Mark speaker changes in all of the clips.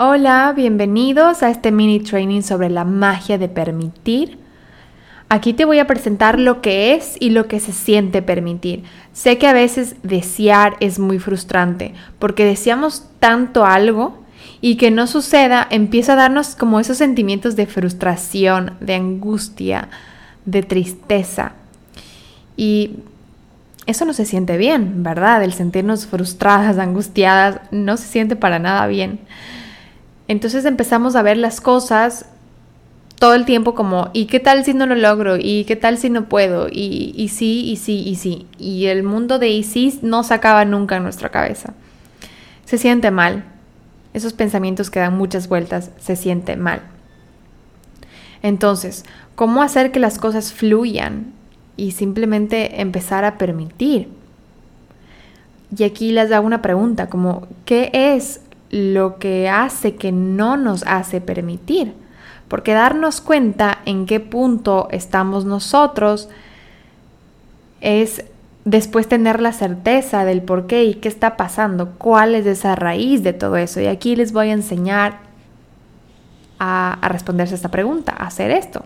Speaker 1: Hola, bienvenidos a este mini training sobre la magia de permitir. Aquí te voy a presentar lo que es y lo que se siente permitir. Sé que a veces desear es muy frustrante porque deseamos tanto algo y que no suceda empieza a darnos como esos sentimientos de frustración, de angustia, de tristeza. Y eso no se siente bien, ¿verdad? El sentirnos frustradas, angustiadas, no se siente para nada bien. Entonces empezamos a ver las cosas todo el tiempo como, ¿y qué tal si no lo logro? ¿Y qué tal si no puedo? Y, y sí, y sí, y sí. Y el mundo de y sí no se acaba nunca en nuestra cabeza. Se siente mal. Esos pensamientos que dan muchas vueltas, se siente mal. Entonces, ¿cómo hacer que las cosas fluyan y simplemente empezar a permitir? Y aquí les hago una pregunta, como, ¿qué es lo que hace que no nos hace permitir. Porque darnos cuenta en qué punto estamos nosotros es después tener la certeza del por qué y qué está pasando, cuál es esa raíz de todo eso. Y aquí les voy a enseñar a, responderse esta pregunta, a hacer esto.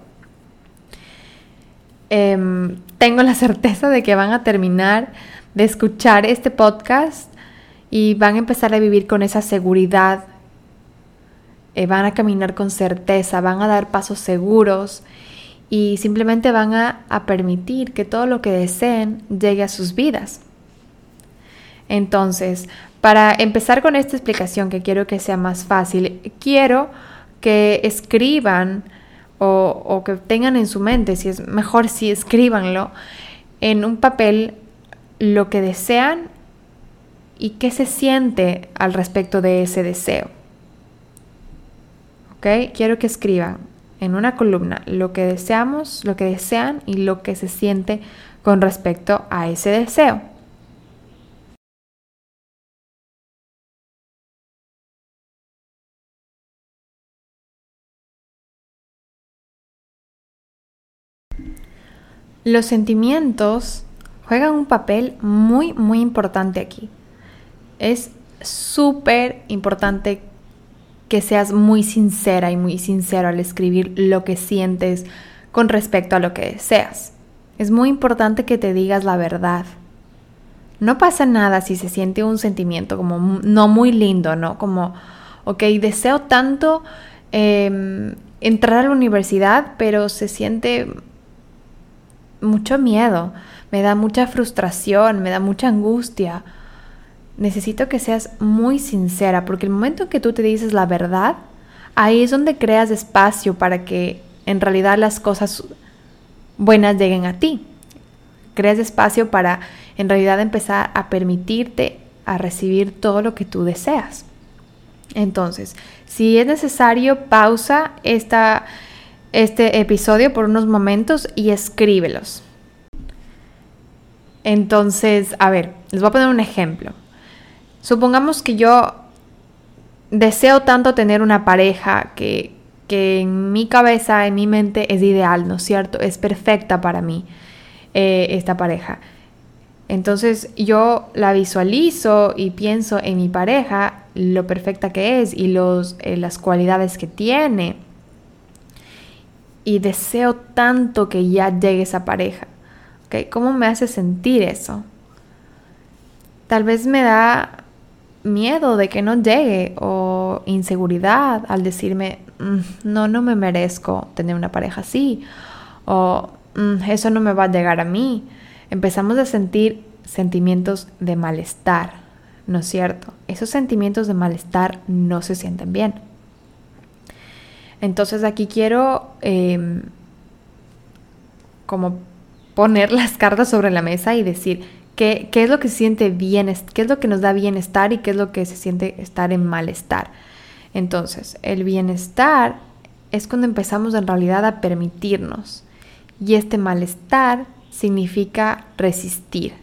Speaker 1: Em, tengo la certeza de que van a terminar de escuchar este podcast y van a empezar a vivir con esa seguridad, eh, van a caminar con certeza, van a dar pasos seguros y simplemente van a, a permitir que todo lo que deseen llegue a sus vidas. Entonces, para empezar con esta explicación que quiero que sea más fácil, quiero que escriban o, o, que tengan en su mente, si es mejor si escríbanlo en un papel lo que desean y qué se siente al respecto de ese deseo. ¿Ok? Quiero que escriban en una columna lo que deseamos, lo que desean y lo que se siente con respecto a ese deseo. Los sentimientos juegan un papel muy, muy importante aquí es súper importante que seas muy sincera y muy sincero al escribir lo que sientes con respecto a lo que deseas. Es muy importante que te digas la verdad. No pasa nada si se siente un sentimiento como no muy lindo, ¿no? Como, ok, deseo tanto em, entrar a la universidad, pero se siente mucho miedo, me da mucha frustración, me da mucha angustia necesito que seas muy sincera, porque el momento que tú te dices la verdad, ahí es donde creas espacio para que en realidad las cosas buenas lleguen a ti. Creas espacio para en realidad empezar a permitirte a recibir todo lo que tú deseas. Entonces, si es necesario, pausa este episodio por unos momentos y escríbelos. Entonces, a ver, les voy a poner un ejemplo. Supongamos que yo deseo tanto tener una pareja que, en mi cabeza, en mi mente es ideal, ¿no es cierto? Es perfecta para mí eh, esta pareja. Entonces yo la visualizo y pienso en mi pareja, lo perfecta que es y los, eh, las cualidades que tiene. Y deseo tanto que ya llegue esa pareja. ¿Cómo me hace sentir eso? Tal vez me da miedo de que no llegue o inseguridad al decirme, mm, no, no me merezco tener una pareja así o mm, eso no me va a llegar a mí. Empezamos a sentir sentimientos de malestar, ¿no es cierto? Esos sentimientos de malestar no se sienten bien. Entonces aquí quiero em, como poner las cartas sobre la mesa y decir, ¿Qué, es lo que siente bien, qué es lo que nos da bienestar y qué es lo que se siente estar en malestar? Entonces, el bienestar es cuando empezamos en realidad a permitirnos y este malestar significa resistir.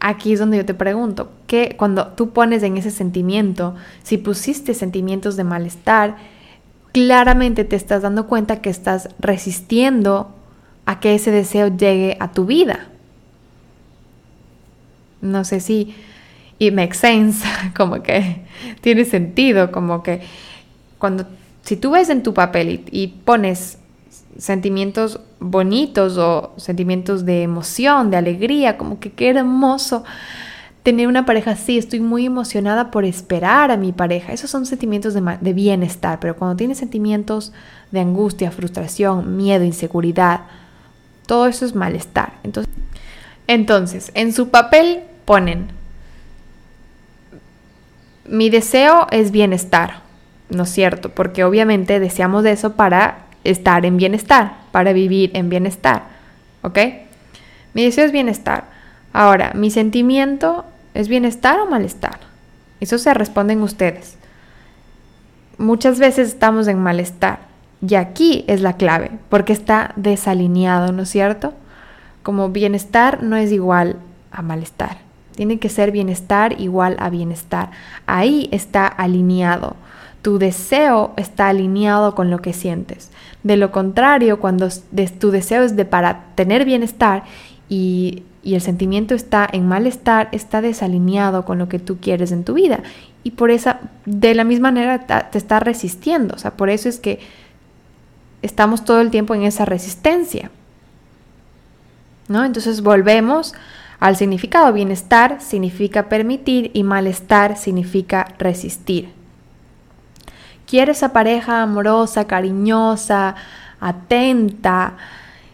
Speaker 1: Aquí es donde yo te pregunto, que cuando tú pones en ese sentimiento, si pusiste sentimientos de malestar, claramente te estás dando cuenta que estás resistiendo a que ese deseo llegue a tu vida. No sé si it makes sense, como que tiene sentido, como que cuando, si tú ves en tu papel y, pones sentimientos bonitos o sentimientos de emoción, de alegría, como que qué hermoso tener una pareja así, estoy muy emocionada por esperar a mi pareja. Esos son sentimientos de, de, bienestar, pero cuando tienes sentimientos de angustia, frustración, miedo, inseguridad, todo eso es malestar. Entonces, entonces en su papel ponen mi deseo es bienestar, ¿no es cierto? Porque obviamente deseamos eso para estar en bienestar, para vivir en bienestar, ¿ok? Mi deseo es bienestar. Ahora, ¿mi sentimiento es bienestar o malestar? Eso se responden ustedes. Muchas veces estamos en malestar y aquí es la clave, porque está desalineado, ¿no es cierto? Como bienestar no es igual a malestar. Tiene que ser bienestar igual a bienestar. Ahí está alineado. Tu deseo está alineado con lo que sientes. De lo contrario, cuando tu deseo es de para tener bienestar y, y el sentimiento está en malestar, está desalineado con lo que tú quieres en tu vida. Y por esa, de la misma manera, te está resistiendo. O sea, por eso es que estamos todo el tiempo en esa resistencia. ¿No? Entonces volvemos al significado bienestar significa permitir y malestar significa resistir. Quieres esa pareja amorosa, cariñosa, atenta,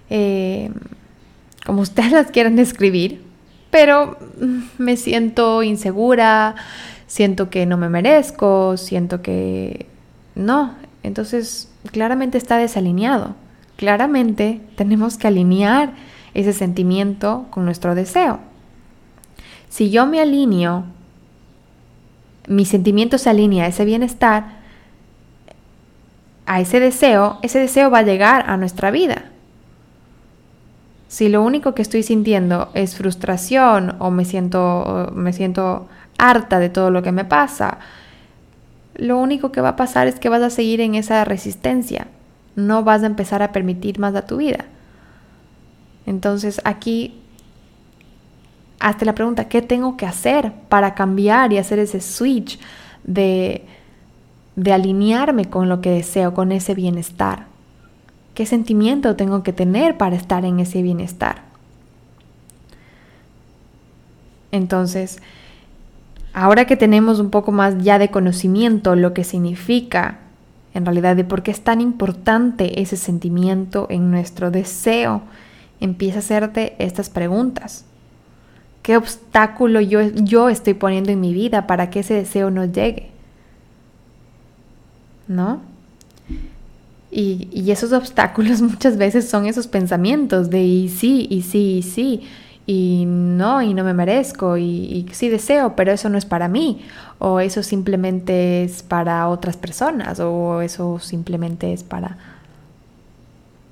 Speaker 1: eh, como ustedes las quieran describir, pero me siento insegura, siento que no me merezco, siento que no. Entonces, claramente está desalineado. Claramente tenemos que alinear ese sentimiento con nuestro deseo. Si yo me alineo, mi sentimiento se alinea a ese bienestar, a ese deseo, ese deseo va a llegar a nuestra vida. Si lo único que estoy sintiendo es frustración o me siento, me siento harta de todo lo que me pasa, lo único que va a pasar es que vas a seguir en esa resistencia. No vas a empezar a permitir más a tu vida. Entonces aquí hazte la pregunta, ¿qué tengo que hacer para cambiar y hacer ese switch de, de alinearme con lo que deseo, con ese bienestar? ¿Qué sentimiento tengo que tener para estar en ese bienestar? Entonces, ahora que tenemos un poco más ya de conocimiento lo que significa en realidad de por qué es tan importante ese sentimiento en nuestro deseo, empieza a hacerte estas preguntas. ¿Qué obstáculo yo, yo estoy poniendo en mi vida para que ese deseo no llegue? ¿No? Y, y, esos obstáculos muchas veces son esos pensamientos de y sí, y sí, y sí, y no, y no me merezco, y, sí deseo, pero eso no es para mí, o eso simplemente es para otras personas, o eso simplemente es para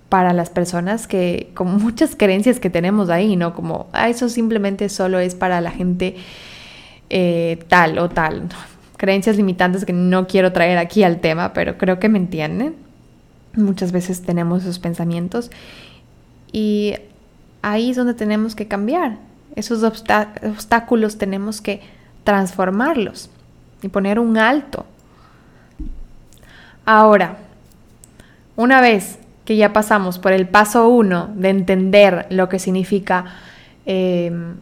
Speaker 1: para las personas que, con muchas creencias que tenemos ahí, ¿no? Como, ah, eso simplemente solo es para la gente eh, tal o tal. Creencias limitantes que no quiero traer aquí al tema, pero creo que me entienden. Muchas veces tenemos esos pensamientos y ahí es donde tenemos que cambiar. Esos obstáculos tenemos que transformarlos y poner un alto. Ahora, una vez que ya pasamos por el paso uno de entender lo que significa em,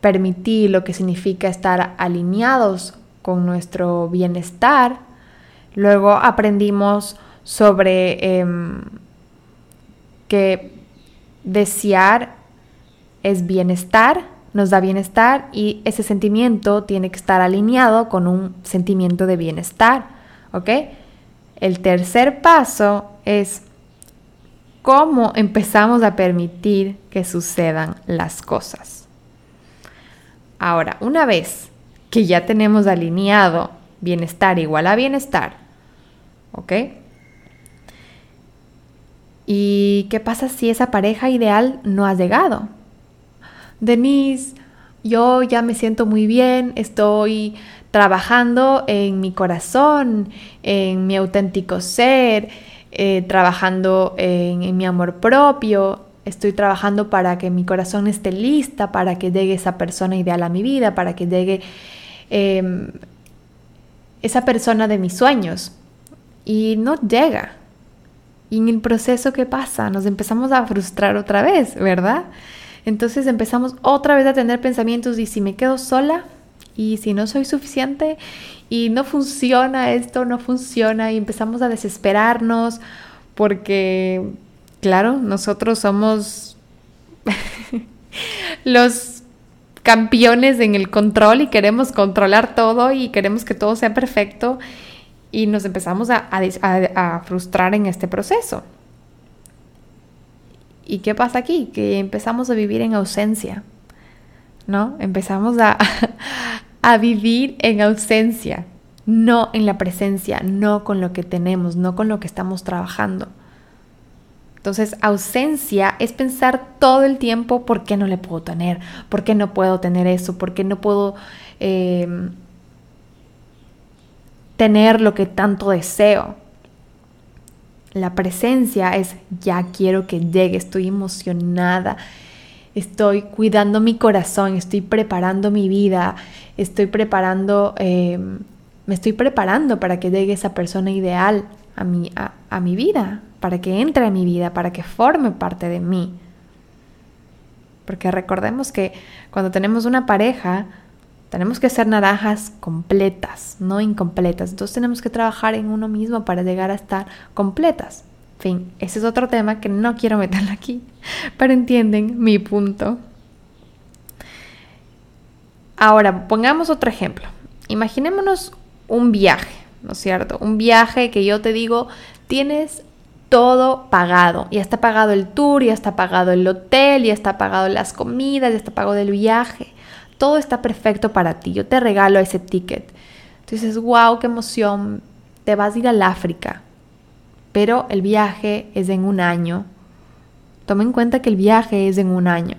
Speaker 1: permitir, lo que significa estar alineados con nuestro bienestar, luego aprendimos sobre em, que desear es bienestar, nos da bienestar y ese sentimiento tiene que estar alineado con un sentimiento de bienestar, ¿ok? El tercer paso es cómo empezamos a permitir que sucedan las cosas. Ahora, una vez que ya tenemos alineado bienestar igual a bienestar, ¿ok? ¿Y qué pasa si esa pareja ideal no ha llegado? Denise, yo ya me siento muy bien, estoy trabajando en mi corazón, en mi auténtico ser, eh, trabajando en, mi amor propio, estoy trabajando para que mi corazón esté lista, para que llegue esa persona ideal a mi vida, para que llegue em, esa persona de mis sueños. Y no llega. Y en el proceso, ¿qué pasa? Nos empezamos a frustrar otra vez, ¿verdad? Entonces empezamos otra vez a tener pensamientos y si me quedo sola y si no soy suficiente y no funciona esto, no funciona y empezamos a desesperarnos porque, claro, nosotros somos los campeones en el control y queremos controlar todo y queremos que todo sea perfecto y nos empezamos a, frustrar en este proceso. ¿Y qué pasa aquí? Que empezamos a vivir en ausencia, ¿no? Empezamos a, a vivir en ausencia, no en la presencia, no con lo que tenemos, no con lo que estamos trabajando. Entonces, ausencia es pensar todo el tiempo por qué no le puedo tener, por qué no puedo tener eso, por qué no puedo eh, tener lo que tanto deseo. La presencia es ya quiero que llegue, estoy emocionada, estoy cuidando mi corazón, estoy preparando mi vida, estoy preparando, eh, me estoy preparando para que llegue esa persona ideal a mi, a mi vida, para que entre a mi vida, para que forme parte de mí. Porque recordemos que cuando tenemos una pareja, tenemos que ser naranjas completas, no incompletas. Entonces tenemos que trabajar en uno mismo para llegar a estar completas. Fin, ese es otro tema que no quiero meterlo aquí, pero entienden mi punto. Ahora, pongamos otro ejemplo. Imaginémonos un viaje, ¿no es cierto? Un viaje que yo te digo, tienes todo pagado. Ya está pagado el tour, ya está pagado el hotel, ya está pagado las comidas, ya está pagado el viaje todo está perfecto para ti, yo te regalo ese ticket. Entonces, wow, qué emoción, te vas a ir al África, pero el viaje es en un año. Toma en cuenta que el viaje es en un año.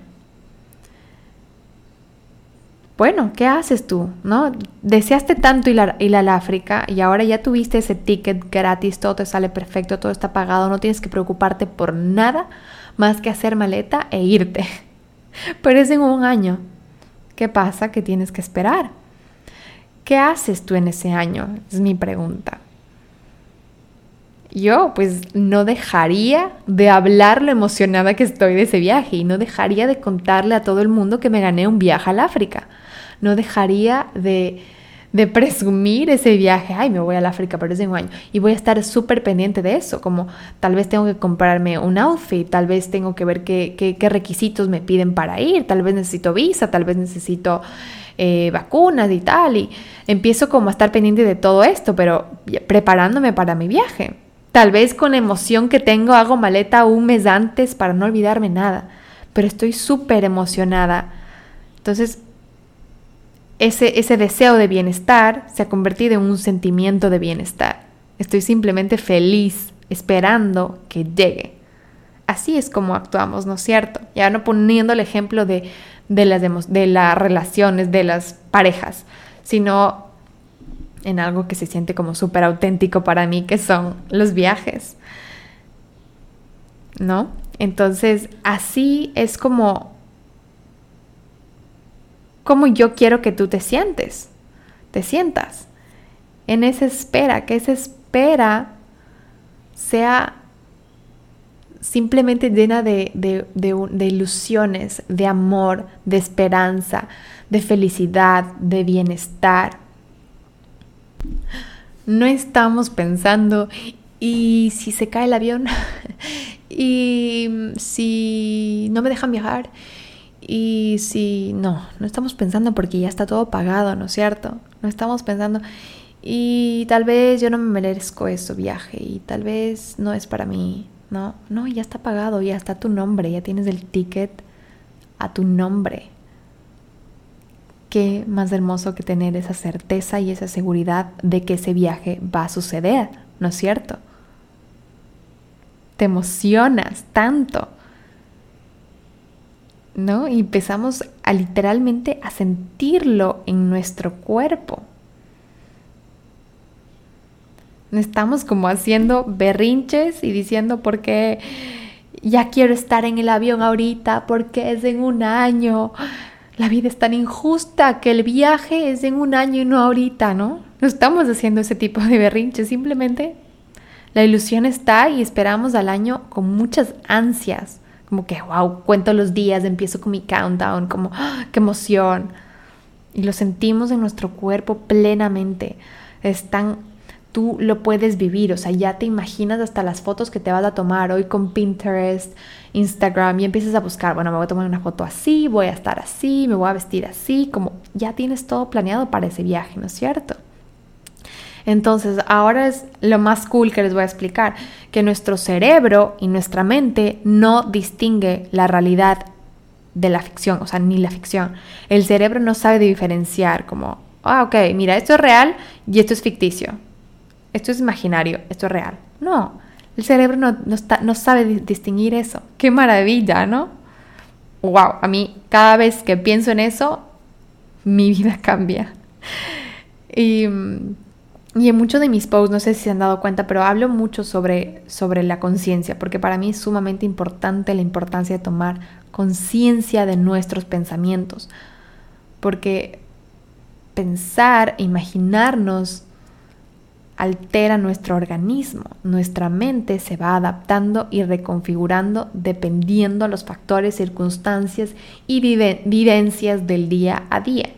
Speaker 1: Bueno, ¿qué haces tú? ¿No? Deseaste tanto ir, ir al África y ahora ya tuviste ese ticket gratis, todo te sale perfecto, todo está pagado, no tienes que preocuparte por nada más que hacer maleta e irte. Pero es en un año. ¿Qué pasa? Que tienes que esperar. ¿Qué haces tú en ese año? Es mi pregunta. Yo pues no dejaría de hablar lo emocionada que estoy de ese viaje y no dejaría de contarle a todo el mundo que me gané un viaje al África. No dejaría de de presumir ese viaje, ay, me voy al África, es en un año, y voy a estar súper pendiente de eso, como tal vez tengo que comprarme un outfit, tal vez tengo que ver qué, qué, requisitos me piden para ir, tal vez necesito visa, tal vez necesito eh, vacunas y tal, y empiezo como a estar pendiente de todo esto, pero preparándome para mi viaje. Tal vez con emoción que tengo hago maleta un mes antes para no olvidarme nada, pero estoy súper emocionada. Entonces, ese, deseo de bienestar se ha convertido en un sentimiento de bienestar. Estoy simplemente feliz, esperando que llegue. Así es como actuamos, ¿no es cierto? Ya no poniendo el ejemplo de, las, de las relaciones, de las parejas, sino en algo que se siente como súper auténtico para mí, que son los viajes. ¿No? Entonces, así es como cómo yo quiero que tú te sientes, te sientas en esa espera, que esa espera sea simplemente llena de, de, ilusiones, de amor, de esperanza, de felicidad, de bienestar. No estamos pensando, ¿y si se cae el avión? ¿Y si no me dejan viajar? Y si no, no estamos pensando porque ya está todo pagado, ¿no es cierto? No estamos pensando, y tal vez yo no me merezco eso viaje, y tal vez no es para mí, ¿no? No, ya está pagado, ya está tu nombre, ya tienes el ticket a tu nombre. Qué más hermoso que tener esa certeza y esa seguridad de que ese viaje va a suceder, ¿no es cierto? Te emocionas tanto ¿no? Y empezamos a literalmente a sentirlo en nuestro cuerpo. Estamos como haciendo berrinches y diciendo por qué ya quiero estar en el avión ahorita porque es en un año. La vida es tan injusta que el viaje es en un año y no ahorita, ¿no? No estamos haciendo ese tipo de berrinches, simplemente la ilusión está y esperamos al año con muchas ansias. Como que, wow, cuento los días, empiezo con mi countdown, como, ¡ah! qué emoción. Y lo sentimos en nuestro cuerpo plenamente. Es tan tú lo puedes vivir, o sea, ya te imaginas hasta las fotos que te vas a tomar hoy con Pinterest, Instagram y empiezas a buscar, bueno, me voy a tomar una foto así, voy a estar así, me voy a vestir así, como ya tienes todo planeado para ese viaje, ¿no es cierto? Entonces, ahora es lo más cool que les voy a explicar, que nuestro cerebro y nuestra mente no distingue la realidad de la ficción, o sea, ni la ficción. El cerebro no sabe diferenciar como, ah, ok, mira, esto es real y esto es ficticio esto es imaginario, esto es real. No, el cerebro no, no, sabe distinguir eso. Qué maravilla, ¿no? Wow, a mí cada vez que pienso en eso, mi vida cambia. Y, y en muchos de mis posts, no sé si se han dado cuenta, pero hablo mucho sobre, sobre la conciencia, porque para mí es sumamente importante la importancia de tomar conciencia de nuestros pensamientos. Porque pensar, imaginarnos altera nuestro organismo. Nuestra mente se va adaptando y reconfigurando dependiendo a los factores, circunstancias y vivencias del día a día.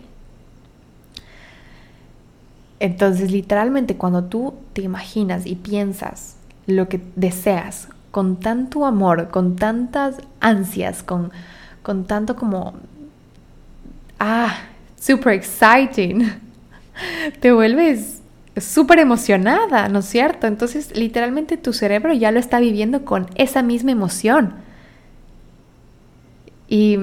Speaker 1: Entonces, literalmente, cuando tú te imaginas y piensas lo que deseas con tanto amor, con tantas ansias, con, con tanto como, ah, super exciting, te vuelves súper emocionada, ¿no es cierto? Entonces, literalmente tu cerebro ya lo está viviendo con esa misma emoción. Y,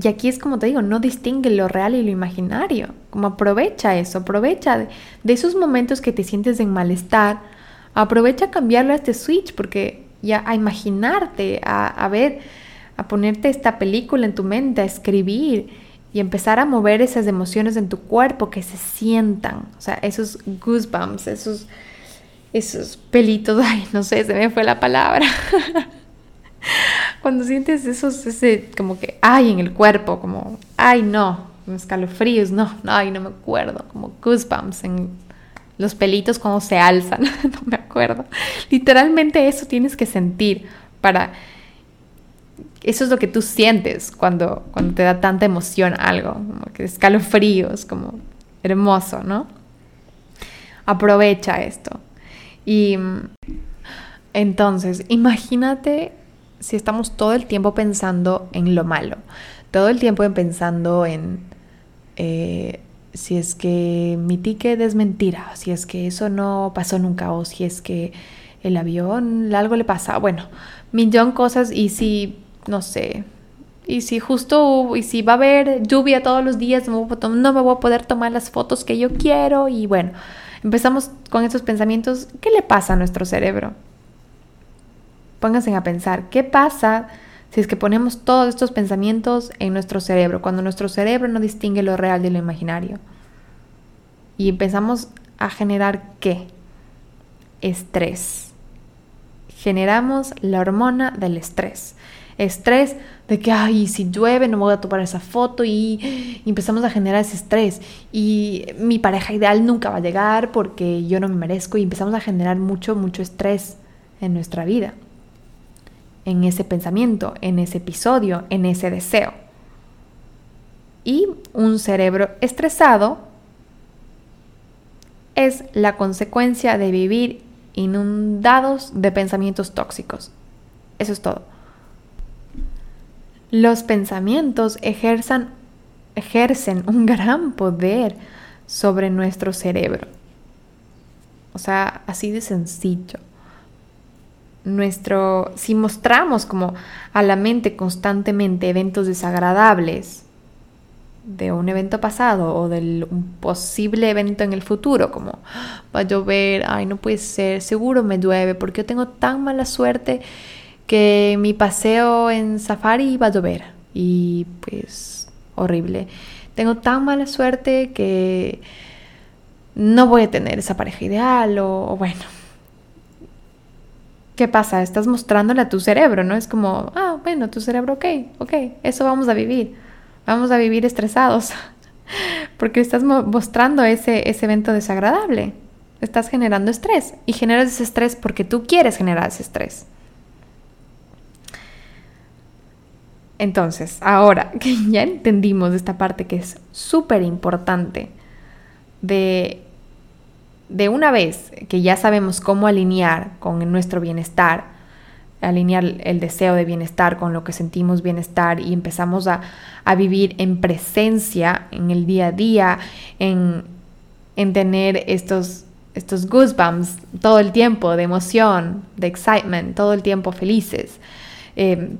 Speaker 1: y aquí es como te digo, no distingue lo real y lo imaginario. Como aprovecha eso, aprovecha de, esos momentos que te sientes en malestar, aprovecha a cambiarlo a este switch, porque ya a imaginarte, a, a ver, a ponerte esta película en tu mente, a escribir y empezar a mover esas emociones en tu cuerpo que se sientan, o sea, esos goosebumps, esos, esos pelitos, ay, no sé, se me fue la palabra. Cuando sientes esos, ese, como que, ay, en el cuerpo, como, ay, no, escalofríos, no, no, ay, no me acuerdo, como goosebumps en los pelitos cuando se alzan, no me acuerdo. Literalmente eso tienes que sentir para eso es lo que tú sientes cuando, cuando te da tanta emoción algo, como que escalofríos, como hermoso, ¿no? Aprovecha esto. Y entonces, imagínate si estamos todo el tiempo pensando en lo malo, todo el tiempo pensando en eh, si es que mi ticket es mentira, si es que eso no pasó nunca, o si es que el avión algo le pasa, bueno, millón cosas y si no sé, y si justo, y si va a haber lluvia todos los días, no me voy a poder tomar las fotos que yo quiero y bueno, empezamos con estos pensamientos, ¿qué le pasa a nuestro cerebro? Pónganse a pensar, ¿qué pasa si es que ponemos todos estos pensamientos en nuestro cerebro, cuando nuestro cerebro no distingue lo real de lo imaginario? Y empezamos a generar qué? Estrés. Generamos la hormona del estrés estrés de que, ay, si llueve no voy a tomar esa foto y, empezamos a generar ese estrés. Y mi pareja ideal nunca va a llegar porque yo no me merezco y empezamos a generar mucho, mucho estrés en nuestra vida, en ese pensamiento, en ese episodio, en ese deseo. Y un cerebro estresado es la consecuencia de vivir inundados de pensamientos tóxicos. Eso es todo. Los pensamientos ejercen un gran poder sobre nuestro cerebro. O sea, así de sencillo. Nuestro, si mostramos como a la mente constantemente eventos desagradables de un evento pasado o de un posible evento en el futuro, como va a llover, ay, no puede ser, seguro me llueve, porque yo tengo tan mala suerte que mi paseo en safari iba a llover y pues horrible. Tengo tan mala suerte que no voy a tener esa pareja ideal o, bueno, ¿qué pasa? Estás mostrándole a tu cerebro, ¿no? Es como, ah, bueno, tu cerebro, ok, ok, eso vamos a vivir. Vamos a vivir estresados. Porque estás mostrando ese, ese evento desagradable. Estás generando estrés. Y generas ese estrés porque tú quieres generar ese estrés. Entonces, ahora que ya entendimos esta parte que es súper importante de, de una vez que ya sabemos cómo alinear con nuestro bienestar, alinear el deseo de bienestar con lo que sentimos bienestar y empezamos a, vivir en presencia en el día a día, en, tener estos, estos goosebumps todo el tiempo de emoción, de excitement, todo el tiempo felices. Eh,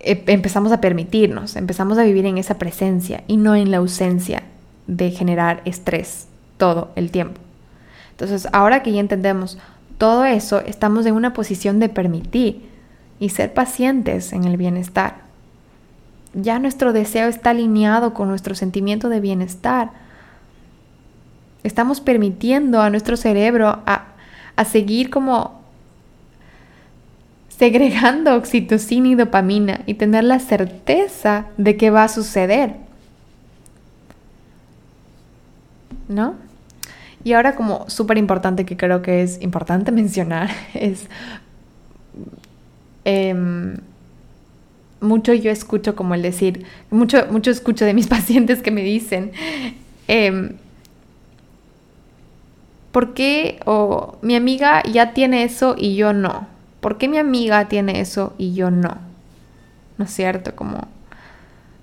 Speaker 1: eh, empezamos a permitirnos, empezamos a vivir en esa presencia y no en la ausencia de generar estrés todo el tiempo. Entonces, ahora que ya entendemos todo eso, estamos en una posición de permitir y ser pacientes en el bienestar. Ya nuestro deseo está alineado con nuestro sentimiento de bienestar. Estamos permitiendo a nuestro cerebro a, a seguir como segregando oxitocina y dopamina y tener la certeza de que va a suceder. ¿No? Y ahora como súper importante que creo que es importante mencionar es... Em, mucho yo escucho como el decir, mucho, mucho escucho de mis pacientes que me dicen, em, ¿por qué o mi amiga ya tiene eso y yo no? ¿Por qué mi amiga tiene eso y yo no? ¿No es cierto? Como,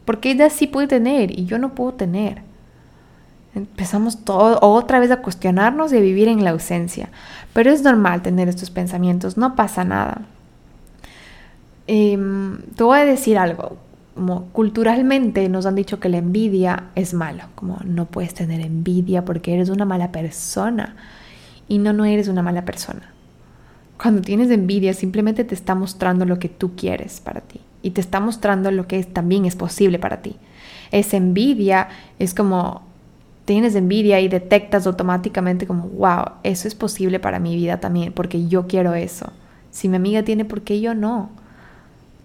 Speaker 1: ¿por qué ella sí puede tener y yo no puedo tener? Empezamos todo, otra vez a cuestionarnos y a vivir en la ausencia. Pero es normal tener estos pensamientos, no pasa nada. Em, te voy a decir algo. Como culturalmente nos han dicho que la envidia es malo, como no puedes tener envidia porque eres una mala persona. Y no, no eres una mala persona. Cuando tienes envidia simplemente te está mostrando lo que tú quieres para ti y te está mostrando lo que también es posible para ti. Esa envidia es como tienes envidia y detectas automáticamente como, wow, eso es posible para mi vida también, porque yo quiero eso. Si mi amiga tiene, ¿por qué yo no?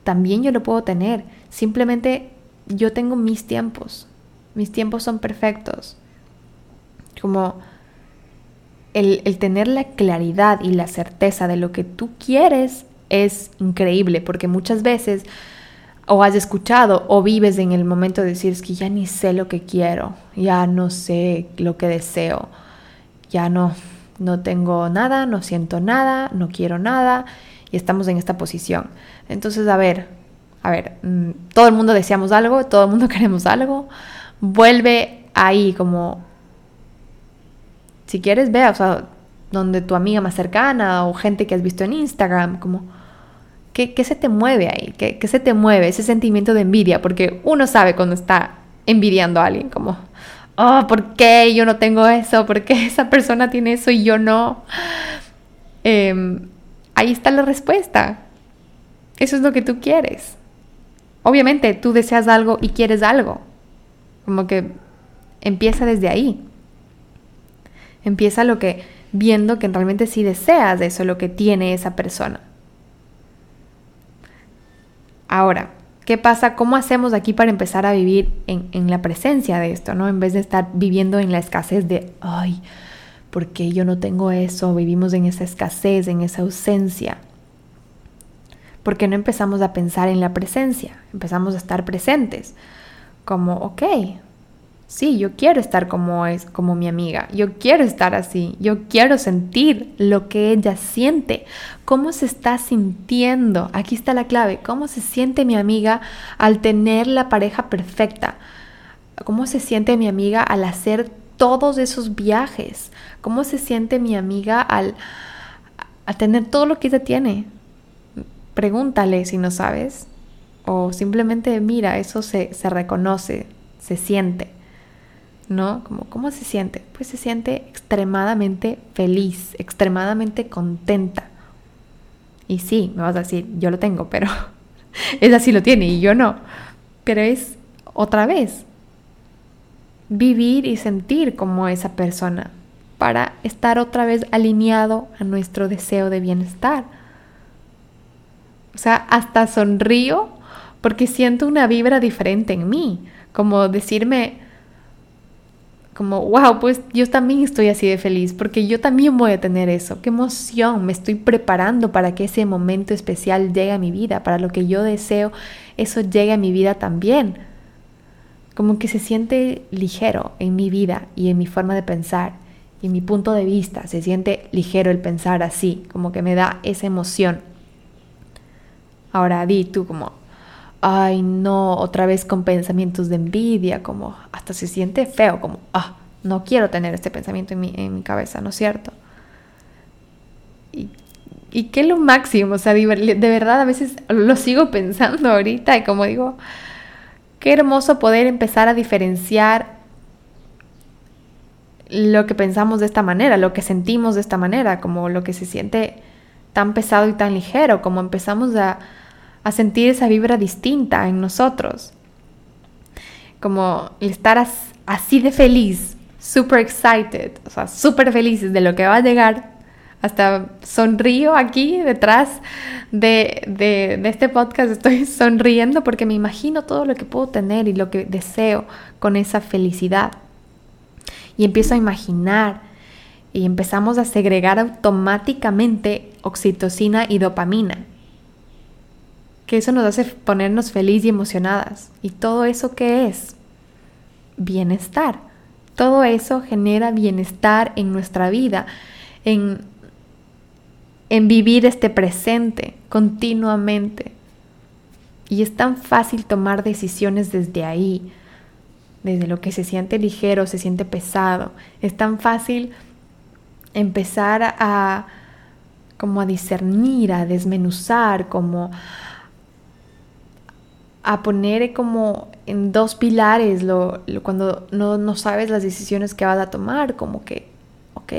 Speaker 1: También yo lo puedo tener. Simplemente yo tengo mis tiempos. Mis tiempos son perfectos. Como el, tener la claridad y la certeza de lo que tú quieres es increíble, porque muchas veces o has escuchado o vives en el momento de decir es que ya ni sé lo que quiero, ya no sé lo que deseo, ya no, no tengo nada, no siento nada, no quiero nada y estamos en esta posición. Entonces, a ver, a ver, mm, todo el mundo deseamos algo, todo el mundo queremos algo, vuelve ahí como si quieres, ve, o sea, donde tu amiga más cercana o gente que has visto en Instagram, como, ¿qué, se te mueve ahí? ¿Qué, se te mueve? Ese sentimiento de envidia, porque uno sabe cuando está envidiando a alguien, como, oh, ¿por qué yo no tengo eso? ¿Por qué esa persona tiene eso y yo no? Em, ahí está la respuesta. Eso es lo que tú quieres. Obviamente tú deseas algo y quieres algo. Como que empieza desde ahí. Empieza lo que viendo que realmente sí deseas de eso, lo que tiene esa persona. Ahora, ¿qué pasa? ¿Cómo hacemos aquí para empezar a vivir en, la presencia de esto, ¿no? En vez de estar viviendo en la escasez de, ay, ¿por qué yo no tengo eso? Vivimos en esa escasez, en esa ausencia. ¿Por qué no empezamos a pensar en la presencia? Empezamos a estar presentes. Como, ok, Sí, yo quiero estar como es, como mi amiga. Yo quiero estar así. Yo quiero sentir lo que ella siente. ¿Cómo se está sintiendo? Aquí está la clave. ¿Cómo se siente mi amiga al tener la pareja perfecta? ¿Cómo se siente mi amiga al hacer todos esos viajes? ¿Cómo se siente mi amiga al, tener todo lo que ella tiene? Pregúntale si no sabes. O simplemente mira, eso se, se reconoce, se siente. ¿No? Como, ¿cómo se siente? Pues se siente extremadamente feliz, extremadamente contenta. Y sí, me vas a decir, yo lo tengo, pero ella sí lo tiene y yo no. Pero es otra vez vivir y sentir como esa persona para estar otra vez alineado a nuestro deseo de bienestar. O sea, hasta sonrío porque siento una vibra diferente en mí, como decirme, como, wow, pues yo también estoy así de feliz, porque yo también voy a tener eso, qué emoción, me estoy preparando para que ese momento especial llegue a mi vida, para lo que yo deseo, eso llegue a mi vida también. Como que se siente ligero en mi vida y en mi forma de pensar y en mi punto de vista, se siente ligero el pensar así, como que me da esa emoción. Ahora di tú como, ay no, otra vez con pensamientos de envidia, como hasta se siente feo, como, ah, no quiero tener este pensamiento en mi, en mi cabeza, ¿no es cierto? Y, y qué lo máximo, o sea, de, de verdad a veces lo sigo pensando ahorita y como digo, qué hermoso poder empezar a diferenciar lo que pensamos de esta manera, lo que sentimos de esta manera, como lo que se siente tan pesado y tan ligero, como empezamos a a sentir esa vibra distinta en nosotros. Como el estar así de feliz, super excited, o sea, súper felices de lo que va a llegar. Hasta sonrío aquí detrás de, de, de este podcast, estoy sonriendo porque me imagino todo lo que puedo tener y lo que deseo con esa felicidad. Y empiezo a imaginar y empezamos a segregar automáticamente oxitocina y dopamina que eso nos hace ponernos feliz y emocionadas. ¿Y todo eso qué es? Bienestar. Todo eso genera bienestar en nuestra vida, en, en vivir este presente continuamente. Y es tan fácil tomar decisiones desde ahí, desde lo que se siente ligero, se siente pesado. Es tan fácil empezar a como a discernir, a desmenuzar, como a poner como en dos pilares lo, cuando no, no, sabes las decisiones que vas a tomar, como que, ok,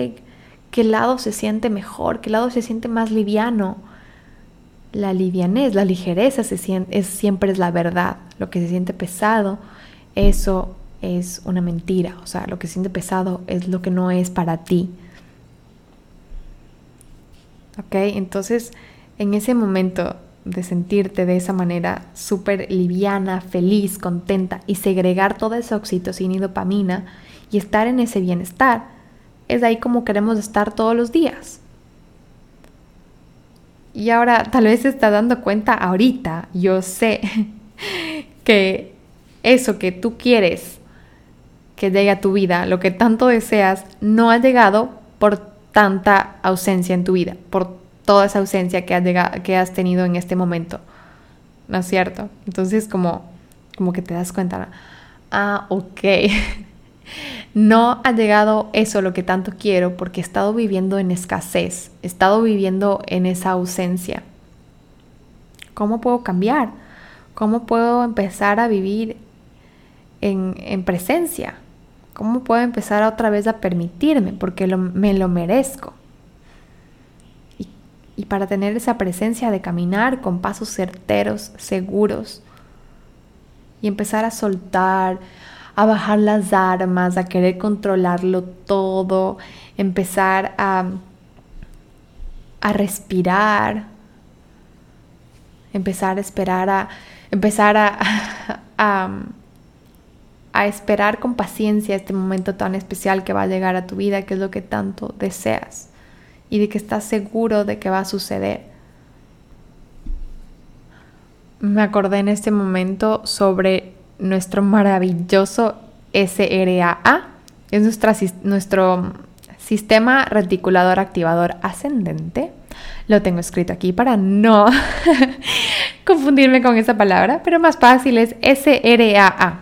Speaker 1: ¿qué lado se siente mejor? ¿Qué lado se siente más liviano? La livianez, la ligereza se siente, es, siempre es la verdad. Lo que se siente pesado, eso es una mentira. O sea, lo que se siente pesado es lo que no es para ti. ¿Ok? Entonces, en ese momento de sentirte de esa manera súper liviana, feliz, contenta y segregar toda esa oxitocina y dopamina y estar en ese bienestar. Es ahí como queremos estar todos los días. Y ahora tal vez se está dando cuenta ahorita, yo sé que eso que tú quieres que llegue a tu vida, lo que tanto deseas, no ha llegado por tanta ausencia en tu vida, por toda esa ausencia que has, que has tenido en este momento. ¿No es cierto? Entonces como, como que te das cuenta, ah, ok, no ha llegado eso lo que tanto quiero porque he estado viviendo en escasez, he estado viviendo en esa ausencia. ¿Cómo puedo cambiar? ¿Cómo puedo empezar a vivir en, en presencia? ¿Cómo puedo empezar otra vez a permitirme? Porque me lo merezco y para tener esa presencia de caminar con pasos certeros, seguros y empezar a soltar, a bajar las armas, a querer controlarlo todo, empezar a, a respirar, empezar a esperar a empezar a, a, a esperar con paciencia este momento tan especial que va a llegar a tu vida, que es lo que tanto deseas y de que estás seguro de que va a suceder. Me acordé en este momento sobre nuestro maravilloso SRAA, es nuestra, nuestro sistema reticulador activador ascendente. Lo tengo escrito aquí para no confundirme con esa palabra, pero más fácil es SRAA.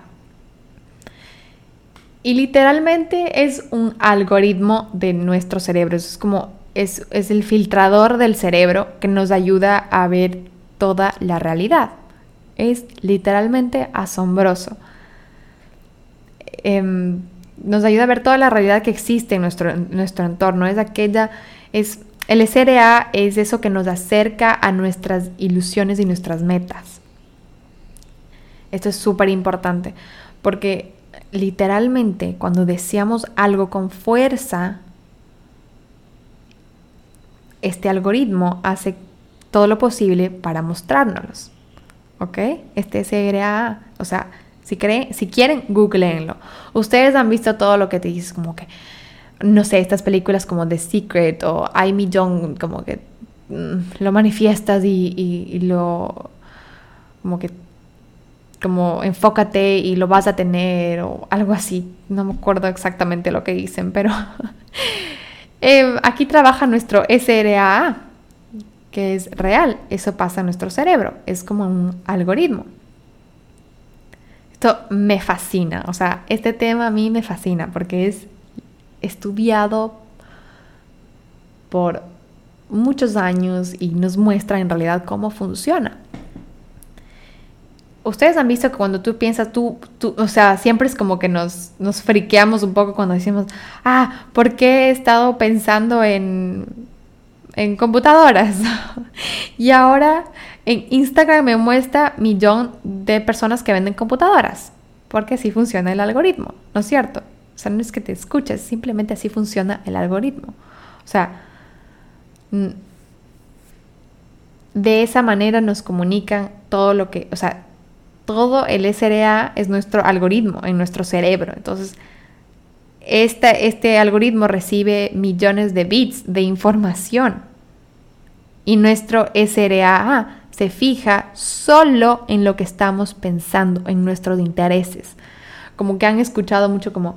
Speaker 1: Y literalmente es un algoritmo de nuestro cerebro. Es como es, el filtrador del cerebro que nos ayuda a ver toda la realidad. Es literalmente asombroso. Em, nos ayuda a ver toda la realidad que existe en nuestro, nuestro entorno. Es aquella, es, el SRA es eso que nos acerca a nuestras ilusiones y nuestras metas. Esto es súper importante porque literalmente cuando deseamos algo con fuerza, este algoritmo hace todo lo posible para mostrárnoslos. ¿Ok? Este SRA, o sea, si, creen, si quieren, googleenlo. Ustedes han visto todo lo que te dices, como que, no sé, estas películas como The Secret o I Young, como que mm, lo manifiestas y, y lo, como que como enfócate y lo vas a tener o algo así. No me acuerdo exactamente lo que dicen, pero eh, aquí trabaja nuestro SRAA, que es real. Eso pasa en nuestro cerebro. Es como un algoritmo. Esto me fascina. O sea, este tema a mí me fascina porque es estudiado por muchos años y nos muestra en realidad cómo funciona ustedes han visto que cuando tú piensas, tú, tú, o sea, siempre es como que nos, nos friqueamos un poco cuando decimos, ah, ¿por qué he estado pensando en, en computadoras? y ahora en Instagram me muestra millón de personas que venden computadoras, porque así funciona el algoritmo, ¿no es cierto? O sea, no es que te escuches, simplemente así funciona el algoritmo. O sea, de esa manera nos comunican todo lo que, o sea, todo el SRA es nuestro algoritmo en nuestro cerebro. Entonces, este algoritmo recibe millones de bits de información y nuestro SRA se fija solo en lo que estamos pensando, en nuestros intereses. Como que han escuchado mucho como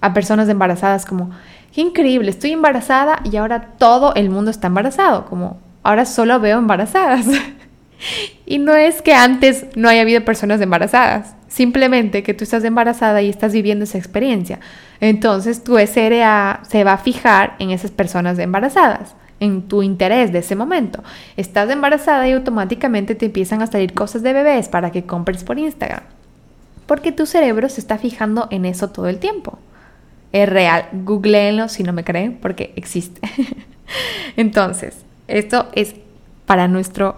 Speaker 1: a personas embarazadas como, qué increíble, estoy embarazada y ahora todo el mundo está embarazado, como ahora solo veo embarazadas. Y no es que antes no haya habido personas embarazadas, simplemente que tú estás embarazada y estás viviendo esa experiencia. Entonces tu SRA se va a fijar en esas personas embarazadas, en tu interés de ese momento. Estás embarazada y automáticamente te empiezan a salir cosas de bebés para que compres por Instagram. Porque tu cerebro se está fijando en eso todo el tiempo. Es real, googleenlo si no me creen, porque existe. Entonces, esto es para nuestro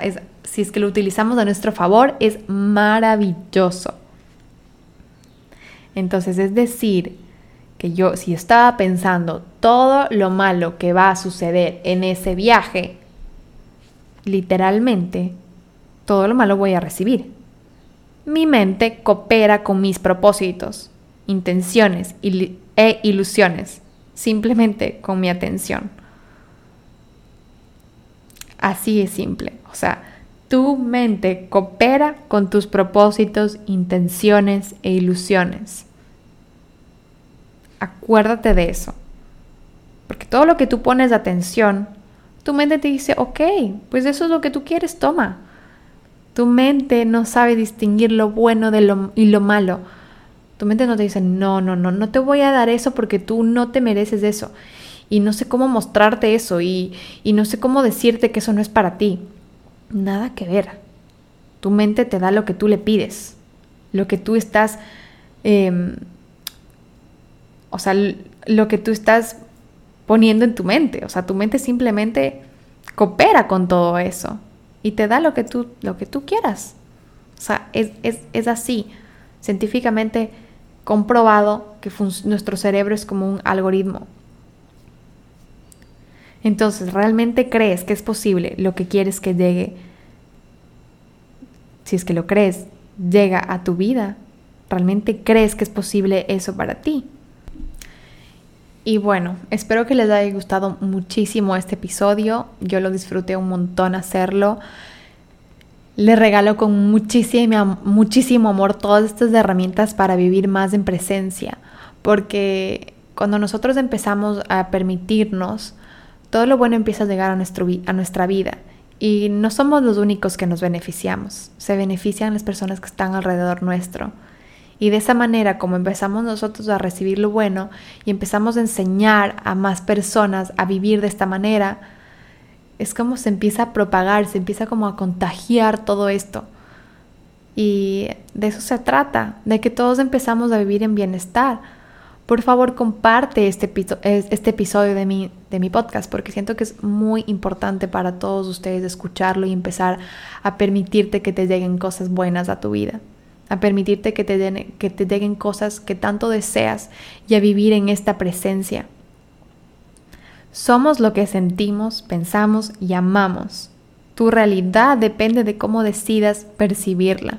Speaker 1: sea, si es que lo utilizamos a nuestro favor, es maravilloso. Entonces, es decir, que yo, si estaba pensando todo lo malo que va a suceder en ese viaje, literalmente, todo lo malo voy a recibir. Mi mente coopera con mis propósitos, intenciones e ilusiones, simplemente con mi atención. Así es simple. O sea, tu mente coopera con tus propósitos, intenciones e ilusiones. Acuérdate de eso. Porque todo lo que tú pones de atención, tu mente te dice, ok, pues eso es lo que tú quieres, toma. Tu mente no sabe distinguir lo bueno de lo, y lo malo. Tu mente no te dice, no, no, no, no te voy a dar eso porque tú no te mereces eso y no sé cómo mostrarte eso y, no sé cómo decirte que eso no es para ti. Nada que ver. Tu mente te da lo que tú le pides, lo que tú estás, em, o sea, lo que tú estás poniendo en tu mente. O sea, tu mente simplemente coopera con todo eso y te da lo que tú, lo que tú quieras. O sea, es, es así, científicamente comprobado que nuestro cerebro es como un algoritmo entonces, ¿realmente crees que es posible lo que quieres que llegue? Si es que lo crees, llega a tu vida. ¿Realmente crees que es posible eso para ti? Y bueno, espero que les haya gustado muchísimo este episodio. Yo lo disfruté un montón hacerlo. Les regalo con muchísimo, muchísimo amor todas estas herramientas para vivir más en presencia. Porque cuando nosotros empezamos a permitirnos todo lo bueno empieza a llegar a, nuestra vida y no somos los únicos que nos beneficiamos, se benefician las personas que están alrededor nuestro. Y de esa manera, como empezamos nosotros a recibir lo bueno y empezamos a enseñar a más personas a vivir de esta manera, es como se empieza a propagar, se empieza como a contagiar todo esto. Y de eso se trata, de que todos empezamos a vivir en bienestar por favor comparte este, este episodio de mi, de mi podcast porque siento que es muy importante para todos ustedes escucharlo y empezar a permitirte que te lleguen cosas buenas a tu vida, a permitirte que te, que te lleguen cosas que tanto deseas y a vivir en esta presencia. Somos lo que sentimos, pensamos y amamos. Tu realidad depende de cómo decidas percibirla.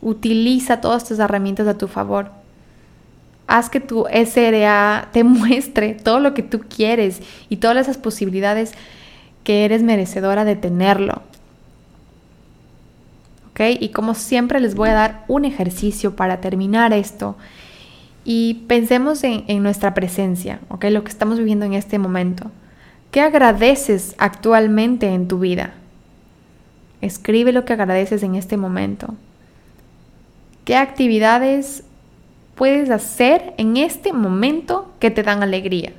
Speaker 1: Utiliza todas tus herramientas a tu favor. Haz que tu SRA te muestre todo lo que tú quieres y todas esas posibilidades que eres merecedora de tenerlo. ¿Ok? Y como siempre les voy a dar un ejercicio para terminar esto y pensemos en, en, nuestra presencia, ¿ok? Lo que estamos viviendo en este momento. ¿Qué agradeces actualmente en tu vida? Escribe lo que agradeces en este momento. ¿Qué actividades puedes hacer en este momento que te dan alegría?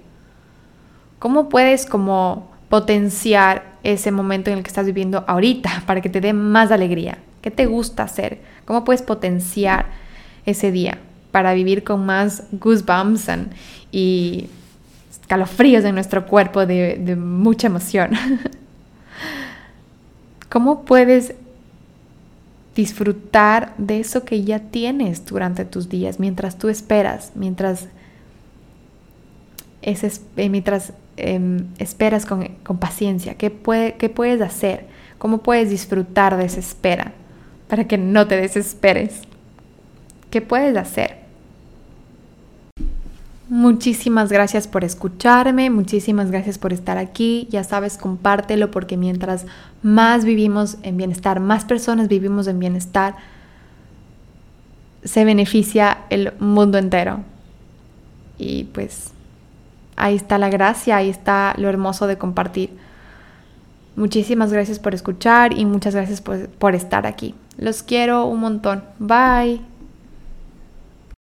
Speaker 1: ¿Cómo puedes como potenciar ese momento en el que estás viviendo ahorita para que te dé más alegría? ¿Qué te gusta hacer? ¿Cómo puedes potenciar ese día para vivir con más goosebumps y calofríos en nuestro cuerpo de, de mucha emoción? ¿Cómo puedes disfrutar de eso que ya tienes durante tus días, mientras tú esperas, mientras, es, eh, mientras em, esperas con, con paciencia. ¿Qué, puede, ¿Qué puedes hacer? ¿Cómo puedes disfrutar de esa espera para que no te desesperes? ¿Qué puedes hacer? Muchísimas gracias por escucharme, muchísimas gracias por estar aquí. Ya sabes, compártelo porque mientras más vivimos en bienestar, más personas vivimos en bienestar, se beneficia el mundo entero. Y pues ahí está la gracia, ahí está lo hermoso de compartir. Muchísimas gracias por escuchar y muchas gracias por, por estar aquí. Los quiero un montón. Bye.